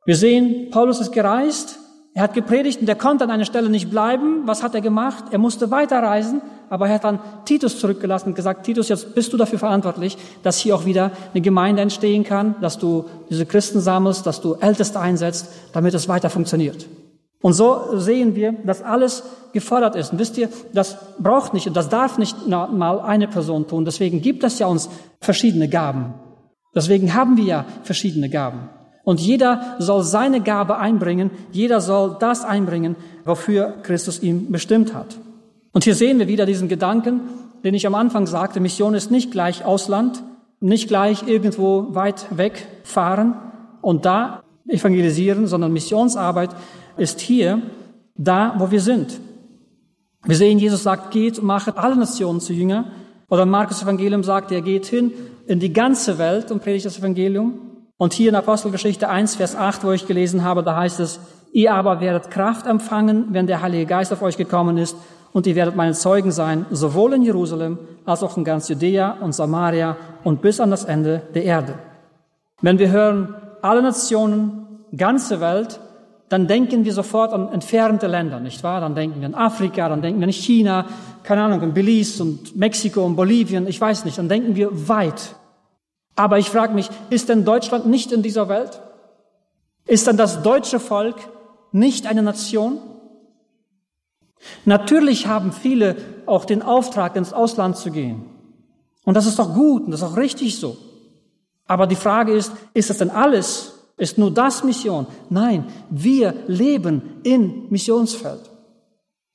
Wir sehen, Paulus ist gereist, er hat gepredigt und er konnte an einer Stelle nicht bleiben. Was hat er gemacht? Er musste weiterreisen, aber er hat dann Titus zurückgelassen und gesagt, Titus, jetzt bist du dafür verantwortlich, dass hier auch wieder eine Gemeinde entstehen kann, dass du diese Christen sammelst, dass du Älteste einsetzt, damit es weiter funktioniert. Und so sehen wir, dass alles gefordert ist. Und wisst ihr, das braucht nicht und das darf nicht mal eine Person tun. Deswegen gibt es ja uns verschiedene Gaben. Deswegen haben wir ja verschiedene Gaben. Und jeder soll seine Gabe einbringen, jeder soll das einbringen, wofür Christus ihn bestimmt hat. Und hier sehen wir wieder diesen Gedanken, den ich am Anfang sagte, Mission ist nicht gleich Ausland, nicht gleich irgendwo weit weg fahren und da evangelisieren, sondern Missionsarbeit ist hier, da, wo wir sind. Wir sehen, Jesus sagt, geht und machet alle Nationen zu Jünger. Oder Markus Evangelium sagt, er geht hin in die ganze Welt und predigt das Evangelium. Und hier in Apostelgeschichte 1, Vers 8, wo ich gelesen habe, da heißt es, ihr aber werdet Kraft empfangen, wenn der Heilige Geist auf euch gekommen ist, und ihr werdet meine Zeugen sein, sowohl in Jerusalem als auch in ganz Judäa und Samaria und bis an das Ende der Erde. Wenn wir hören, alle Nationen, ganze Welt, dann denken wir sofort an entfernte Länder, nicht wahr? Dann denken wir an Afrika, dann denken wir an China, keine Ahnung, an Belize und Mexiko und Bolivien, ich weiß nicht, dann denken wir weit. Aber ich frage mich, ist denn Deutschland nicht in dieser Welt? Ist denn das deutsche Volk nicht eine Nation? Natürlich haben viele auch den Auftrag, ins Ausland zu gehen. Und das ist doch gut und das ist auch richtig so. Aber die Frage ist, ist das denn alles? Ist nur das Mission? Nein, wir leben in Missionsfeld.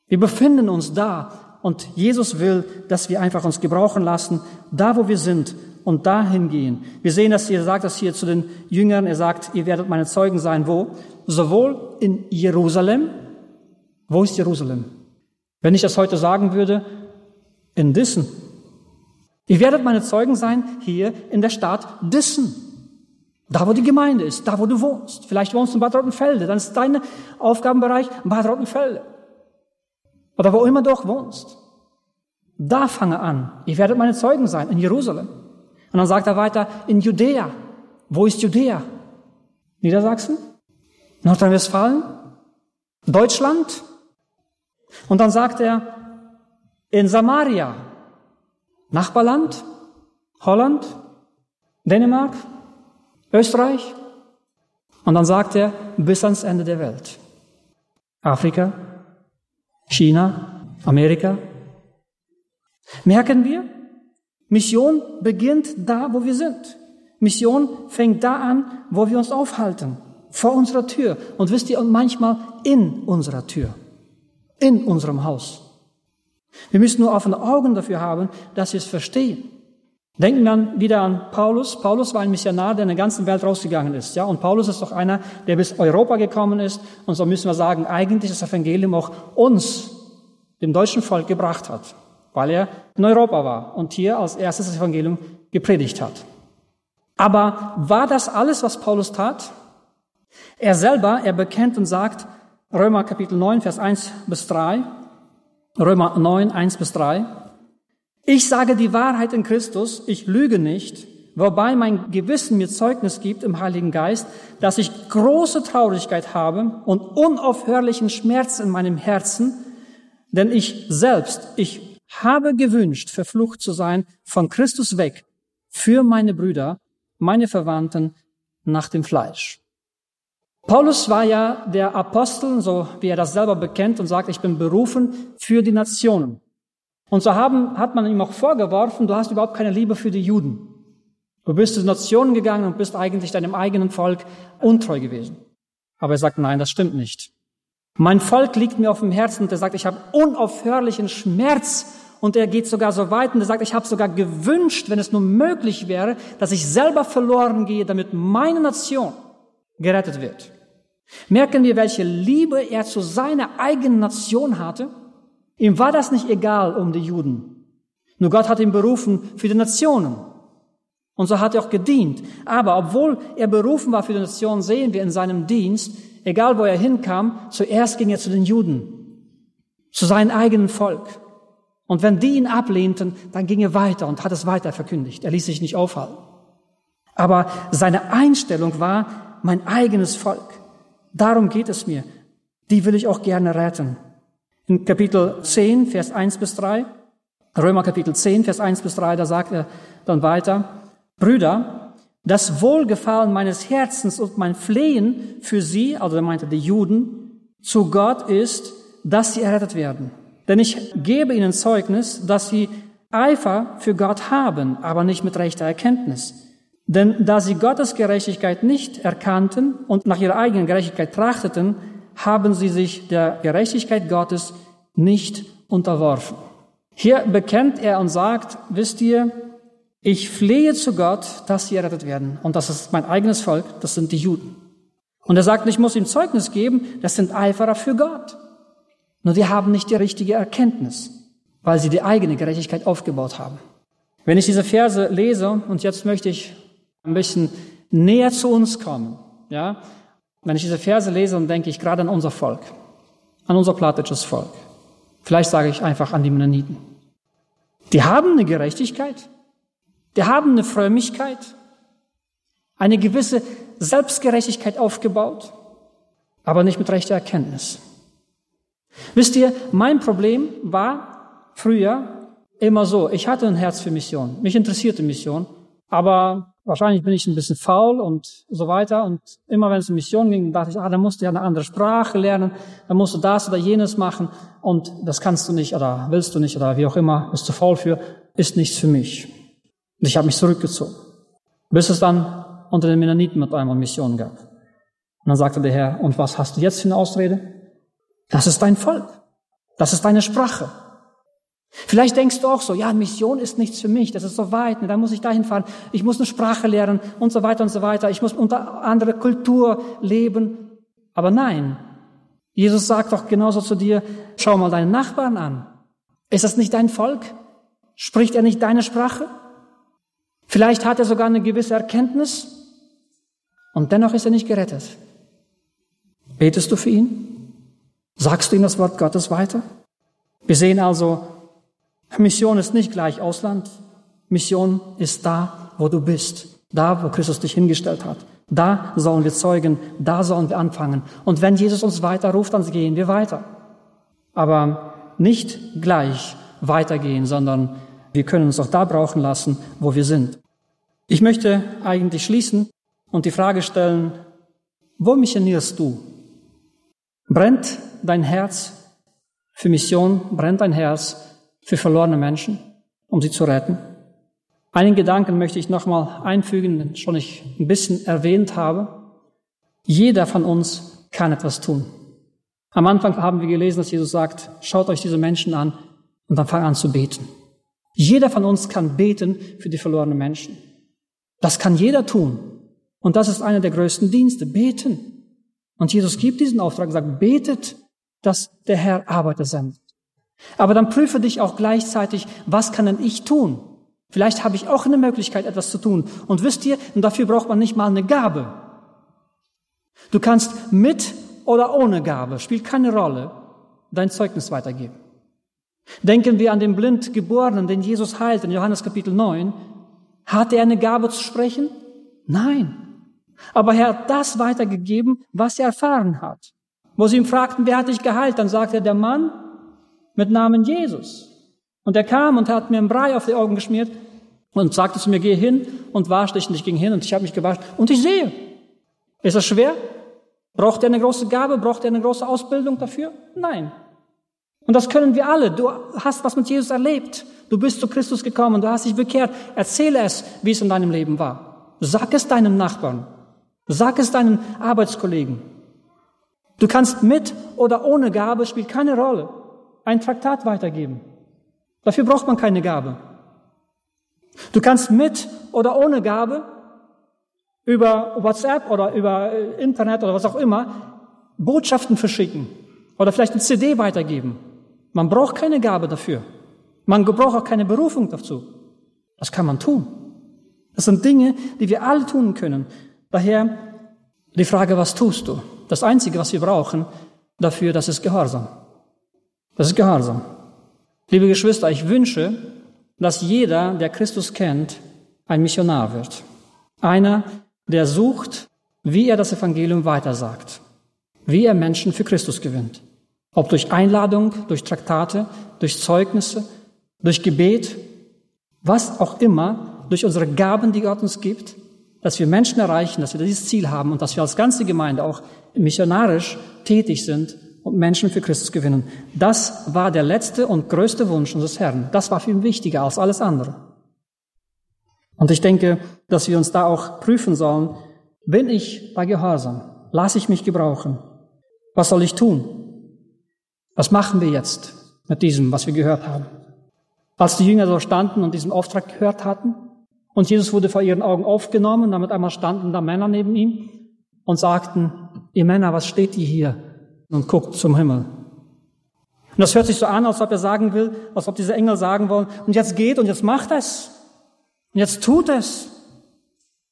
Wir befinden uns da und Jesus will, dass wir einfach uns gebrauchen lassen, da wo wir sind und dahin gehen. Wir sehen, dass er sagt das hier zu den Jüngern. Er sagt, ihr werdet meine Zeugen sein. Wo? Sowohl in Jerusalem. Wo ist Jerusalem? Wenn ich das heute sagen würde, in Dissen. Ihr werdet meine Zeugen sein hier in der Stadt Dissen. Da, wo die Gemeinde ist, da, wo du wohnst. Vielleicht wohnst du in Bad Rottenfelde, dann ist dein Aufgabenbereich Bad Rottenfelde. Oder wo immer du auch wohnst. Da fange an. Ihr werdet meine Zeugen sein in Jerusalem. Und dann sagt er weiter, in Judäa. Wo ist Judäa? Niedersachsen? Nordrhein-Westfalen? Deutschland? Und dann sagt er, in Samaria. Nachbarland? Holland? Dänemark? Österreich? Und dann sagt er, bis ans Ende der Welt. Afrika? China? Amerika? Merken wir? Mission beginnt da, wo wir sind. Mission fängt da an, wo wir uns aufhalten. Vor unserer Tür. Und wisst ihr, manchmal in unserer Tür. In unserem Haus. Wir müssen nur offene Augen dafür haben, dass wir es verstehen. Denken wir wieder an Paulus. Paulus war ein Missionar, der in der ganzen Welt rausgegangen ist. Ja, und Paulus ist doch einer, der bis Europa gekommen ist. Und so müssen wir sagen, eigentlich das Evangelium auch uns, dem deutschen Volk, gebracht hat, weil er in Europa war und hier als erstes das Evangelium gepredigt hat. Aber war das alles, was Paulus tat? Er selber, er bekennt und sagt, Römer Kapitel 9, Vers 1 bis 3, Römer 9, 1 bis 3, ich sage die Wahrheit in Christus, ich lüge nicht, wobei mein Gewissen mir Zeugnis gibt im Heiligen Geist, dass ich große Traurigkeit habe und unaufhörlichen Schmerz in meinem Herzen, denn ich selbst, ich habe gewünscht, verflucht zu sein, von Christus weg, für meine Brüder, meine Verwandten nach dem Fleisch. Paulus war ja der Apostel, so wie er das selber bekennt und sagt, ich bin berufen für die Nationen. Und so haben, hat man ihm auch vorgeworfen, du hast überhaupt keine Liebe für die Juden. Du bist zu Nationen gegangen und bist eigentlich deinem eigenen Volk untreu gewesen. Aber er sagt, nein, das stimmt nicht. Mein Volk liegt mir auf dem Herzen und er sagt, ich habe unaufhörlichen Schmerz. Und er geht sogar so weit und er sagt, ich habe sogar gewünscht, wenn es nur möglich wäre, dass ich selber verloren gehe, damit meine Nation gerettet wird. Merken wir, welche Liebe er zu seiner eigenen Nation hatte? Ihm war das nicht egal um die Juden. Nur Gott hat ihn berufen für die Nationen. Und so hat er auch gedient. Aber obwohl er berufen war für die Nationen, sehen wir in seinem Dienst, egal wo er hinkam, zuerst ging er zu den Juden, zu seinem eigenen Volk. Und wenn die ihn ablehnten, dann ging er weiter und hat es weiter verkündigt. Er ließ sich nicht aufhalten. Aber seine Einstellung war mein eigenes Volk. Darum geht es mir. Die will ich auch gerne retten. In Kapitel 10, Vers 1 bis 3, Römer Kapitel 10, Vers 1 bis 3, da sagt er dann weiter, Brüder, das Wohlgefallen meines Herzens und mein Flehen für sie, also er meinte die Juden, zu Gott ist, dass sie errettet werden. Denn ich gebe ihnen Zeugnis, dass sie Eifer für Gott haben, aber nicht mit rechter Erkenntnis. Denn da sie Gottes Gerechtigkeit nicht erkannten und nach ihrer eigenen Gerechtigkeit trachteten, haben sie sich der Gerechtigkeit Gottes nicht unterworfen. Hier bekennt er und sagt, wisst ihr, ich flehe zu Gott, dass sie errettet werden. Und das ist mein eigenes Volk, das sind die Juden. Und er sagt, ich muss ihm Zeugnis geben, das sind Eiferer für Gott. Nur die haben nicht die richtige Erkenntnis, weil sie die eigene Gerechtigkeit aufgebaut haben. Wenn ich diese Verse lese, und jetzt möchte ich ein bisschen näher zu uns kommen, ja, wenn ich diese Verse lese, dann denke ich gerade an unser Volk, an unser plattisches Volk. Vielleicht sage ich einfach an die Mennoniten. Die haben eine Gerechtigkeit, die haben eine Frömmigkeit, eine gewisse Selbstgerechtigkeit aufgebaut, aber nicht mit rechter Erkenntnis. Wisst ihr, mein Problem war früher immer so, ich hatte ein Herz für Mission, mich interessierte Mission, aber wahrscheinlich bin ich ein bisschen faul und so weiter. Und immer wenn es um Mission ging, dachte ich, ah, da musst du ja eine andere Sprache lernen, da musst du das oder jenes machen und das kannst du nicht oder willst du nicht oder wie auch immer, bist du faul für, ist nichts für mich. Und ich habe mich zurückgezogen. Bis es dann unter den Mennoniten mit einmal Mission gab. Und dann sagte der Herr, und was hast du jetzt für eine Ausrede? Das ist dein Volk. Das ist deine Sprache. Vielleicht denkst du auch so, ja, Mission ist nichts für mich, das ist so weit, ne, da muss ich dahin fahren, ich muss eine Sprache lernen und so weiter und so weiter, ich muss unter andere Kultur leben. Aber nein, Jesus sagt doch genauso zu dir, schau mal deinen Nachbarn an. Ist das nicht dein Volk? Spricht er nicht deine Sprache? Vielleicht hat er sogar eine gewisse Erkenntnis und dennoch ist er nicht gerettet. Betest du für ihn? Sagst du ihm das Wort Gottes weiter? Wir sehen also, Mission ist nicht gleich Ausland. Mission ist da, wo du bist. Da, wo Christus dich hingestellt hat. Da sollen wir zeugen, da sollen wir anfangen. Und wenn Jesus uns weiter ruft, dann gehen wir weiter. Aber nicht gleich weitergehen, sondern wir können uns auch da brauchen lassen, wo wir sind. Ich möchte eigentlich schließen und die Frage stellen, wo missionierst du? Brennt dein Herz für Mission? Brennt dein Herz für verlorene Menschen? um sie zu retten. Einen Gedanken möchte ich nochmal einfügen, den schon ich ein bisschen erwähnt habe. Jeder von uns kann etwas tun. Am Anfang haben wir gelesen, dass Jesus sagt, schaut euch diese Menschen an und dann fang an zu beten. Jeder von uns kann beten für die verlorenen Menschen. Das kann jeder tun. Und das ist einer der größten Dienste, beten. Und Jesus gibt diesen Auftrag und sagt, betet, dass der Herr Arbeiter sendet. Aber dann prüfe dich auch gleichzeitig, was kann denn ich tun? Vielleicht habe ich auch eine Möglichkeit, etwas zu tun. Und wisst ihr, und dafür braucht man nicht mal eine Gabe. Du kannst mit oder ohne Gabe, spielt keine Rolle, dein Zeugnis weitergeben. Denken wir an den Blindgeborenen, den Jesus heilt in Johannes Kapitel 9. Hat er eine Gabe zu sprechen? Nein. Aber er hat das weitergegeben, was er erfahren hat. Wo sie ihn fragten, wer hat dich geheilt? Dann sagte er, der Mann mit Namen Jesus. Und er kam und hat mir einen Brei auf die Augen geschmiert und sagte zu mir, geh hin und wasch dich. Und ich ging hin und ich habe mich gewaschen und ich sehe. Ist das schwer? Braucht er eine große Gabe? Braucht er eine große Ausbildung dafür? Nein. Und das können wir alle. Du hast was mit Jesus erlebt. Du bist zu Christus gekommen, du hast dich bekehrt. Erzähle es, wie es in deinem Leben war. Sag es deinem Nachbarn. Sag es deinen Arbeitskollegen. Du kannst mit oder ohne Gabe, spielt keine Rolle, ein Traktat weitergeben. Dafür braucht man keine Gabe. Du kannst mit oder ohne Gabe über WhatsApp oder über äh, Internet oder was auch immer Botschaften verschicken oder vielleicht eine CD weitergeben. Man braucht keine Gabe dafür. Man braucht auch keine Berufung dazu. Das kann man tun. Das sind Dinge, die wir alle tun können. Daher die Frage, was tust du? Das Einzige, was wir brauchen dafür, das ist Gehorsam. Das ist Gehorsam. Liebe Geschwister, ich wünsche, dass jeder, der Christus kennt, ein Missionar wird. Einer, der sucht, wie er das Evangelium weitersagt, wie er Menschen für Christus gewinnt. Ob durch Einladung, durch Traktate, durch Zeugnisse, durch Gebet, was auch immer, durch unsere Gaben, die Gott uns gibt, dass wir Menschen erreichen, dass wir dieses Ziel haben und dass wir als ganze Gemeinde auch missionarisch tätig sind und Menschen für Christus gewinnen. Das war der letzte und größte Wunsch unseres Herrn. Das war ihn wichtiger als alles andere. Und ich denke, dass wir uns da auch prüfen sollen, bin ich bei Gehorsam? Lasse ich mich gebrauchen? Was soll ich tun? Was machen wir jetzt mit diesem, was wir gehört haben? Als die Jünger so standen und diesen Auftrag gehört hatten, und Jesus wurde vor ihren Augen aufgenommen, damit einmal standen da Männer neben ihm und sagten, ihr Männer, was steht ihr hier? Und guckt zum Himmel. Und das hört sich so an, als ob er sagen will, als ob diese Engel sagen wollen, und jetzt geht und jetzt macht es. Und jetzt tut es.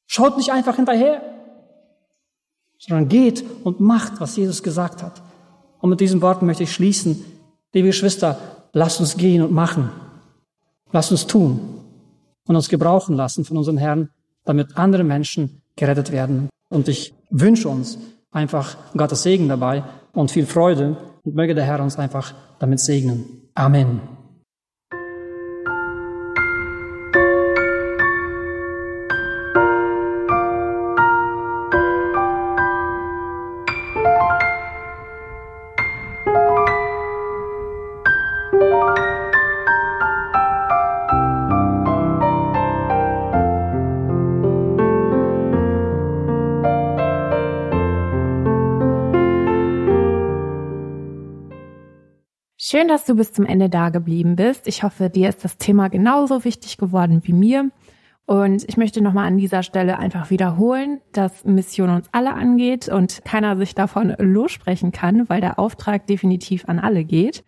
Schaut nicht einfach hinterher, sondern geht und macht, was Jesus gesagt hat. Und mit diesen Worten möchte ich schließen. Liebe Geschwister, lasst uns gehen und machen. Lasst uns tun und uns gebrauchen lassen von unseren Herrn, damit andere Menschen gerettet werden. Und ich wünsche uns einfach Gottes Segen dabei und viel Freude und möge der Herr uns einfach damit segnen. Amen. Schön, dass du bis zum Ende da geblieben bist. Ich hoffe, dir ist das Thema genauso wichtig geworden wie mir. Und ich möchte nochmal an dieser Stelle einfach wiederholen, dass Mission uns alle angeht und keiner sich davon lossprechen kann, weil der Auftrag definitiv an alle geht.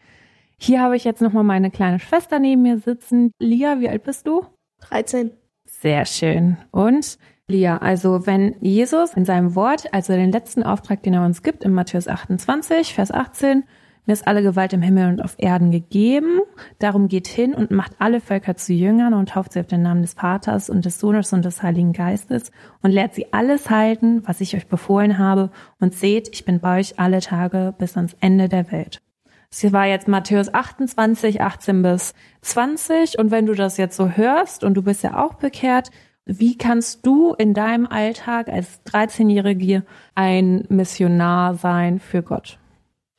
Hier habe ich jetzt nochmal meine kleine Schwester neben mir sitzen. Lia, wie alt bist du? 13. Sehr schön. Und Lia, also wenn Jesus in seinem Wort, also den letzten Auftrag, den er uns gibt, in Matthäus 28, Vers 18, mir ist alle Gewalt im Himmel und auf Erden gegeben. Darum geht hin und macht alle Völker zu Jüngern und tauft sie auf den Namen des Vaters und des Sohnes und des Heiligen Geistes und lehrt sie alles halten, was ich euch befohlen habe. Und seht, ich bin bei euch alle Tage bis ans Ende der Welt. Hier war jetzt Matthäus 28, 18 bis 20. Und wenn du das jetzt so hörst und du bist ja auch bekehrt, wie kannst du in deinem Alltag als 13-Jährige ein Missionar sein für Gott?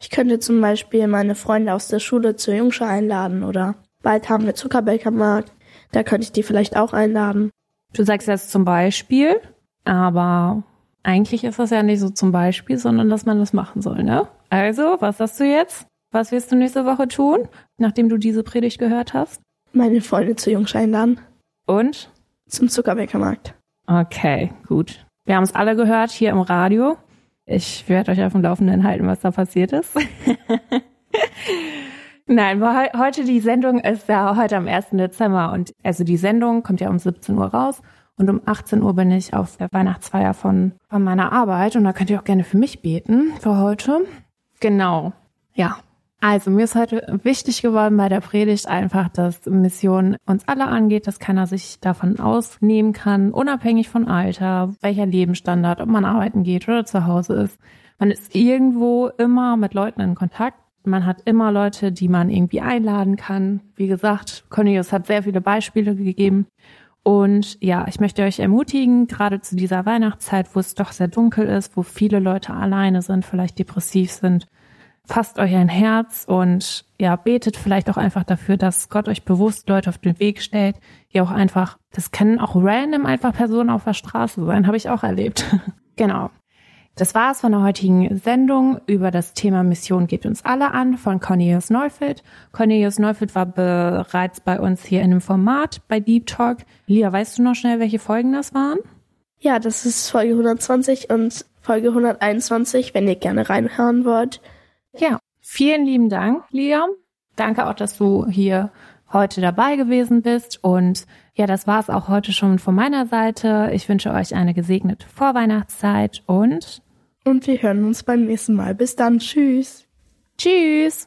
Ich könnte zum Beispiel meine Freunde aus der Schule zur Jungschau einladen oder bald haben wir Zuckerbäckermarkt. Da könnte ich die vielleicht auch einladen. Du sagst jetzt zum Beispiel, aber eigentlich ist das ja nicht so zum Beispiel, sondern dass man das machen soll, ne? Also, was sagst du jetzt? Was wirst du nächste Woche tun, nachdem du diese Predigt gehört hast? Meine Freunde zu Jungs einladen. Und? Zum Zuckerbäckermarkt. Okay, gut. Wir haben es alle gehört hier im Radio. Ich werde euch auf dem Laufenden halten, was da passiert ist. Nein, heute die Sendung ist ja heute am 1. Dezember und also die Sendung kommt ja um 17 Uhr raus und um 18 Uhr bin ich auf der Weihnachtsfeier von, von meiner Arbeit und da könnt ihr auch gerne für mich beten für heute. Genau. Ja. Also mir ist heute wichtig geworden bei der Predigt einfach, dass Mission uns alle angeht, dass keiner sich davon ausnehmen kann, unabhängig von Alter, welcher Lebensstandard, ob man arbeiten geht oder zu Hause ist. Man ist irgendwo immer mit Leuten in Kontakt man hat immer Leute, die man irgendwie einladen kann. Wie gesagt, Cornelius hat sehr viele Beispiele gegeben. Und ja, ich möchte euch ermutigen, gerade zu dieser Weihnachtszeit, wo es doch sehr dunkel ist, wo viele Leute alleine sind, vielleicht depressiv sind, fasst euch ein Herz und ja, betet vielleicht auch einfach dafür, dass Gott euch bewusst Leute auf den Weg stellt, die auch einfach, das können auch random einfach Personen auf der Straße sein, habe ich auch erlebt. genau. Das war es von der heutigen Sendung über das Thema Mission geht uns alle an von Cornelius Neufeld. Cornelius Neufeld war bereits bei uns hier in dem Format bei Deep Talk. Lia, weißt du noch schnell, welche Folgen das waren? Ja, das ist Folge 120 und Folge 121, wenn ihr gerne reinhören wollt. Ja, vielen lieben Dank, Lia. Danke auch, dass du hier heute dabei gewesen bist. Und ja, das war es auch heute schon von meiner Seite. Ich wünsche euch eine gesegnete Vorweihnachtszeit und und wir hören uns beim nächsten Mal. Bis dann. Tschüss. Tschüss.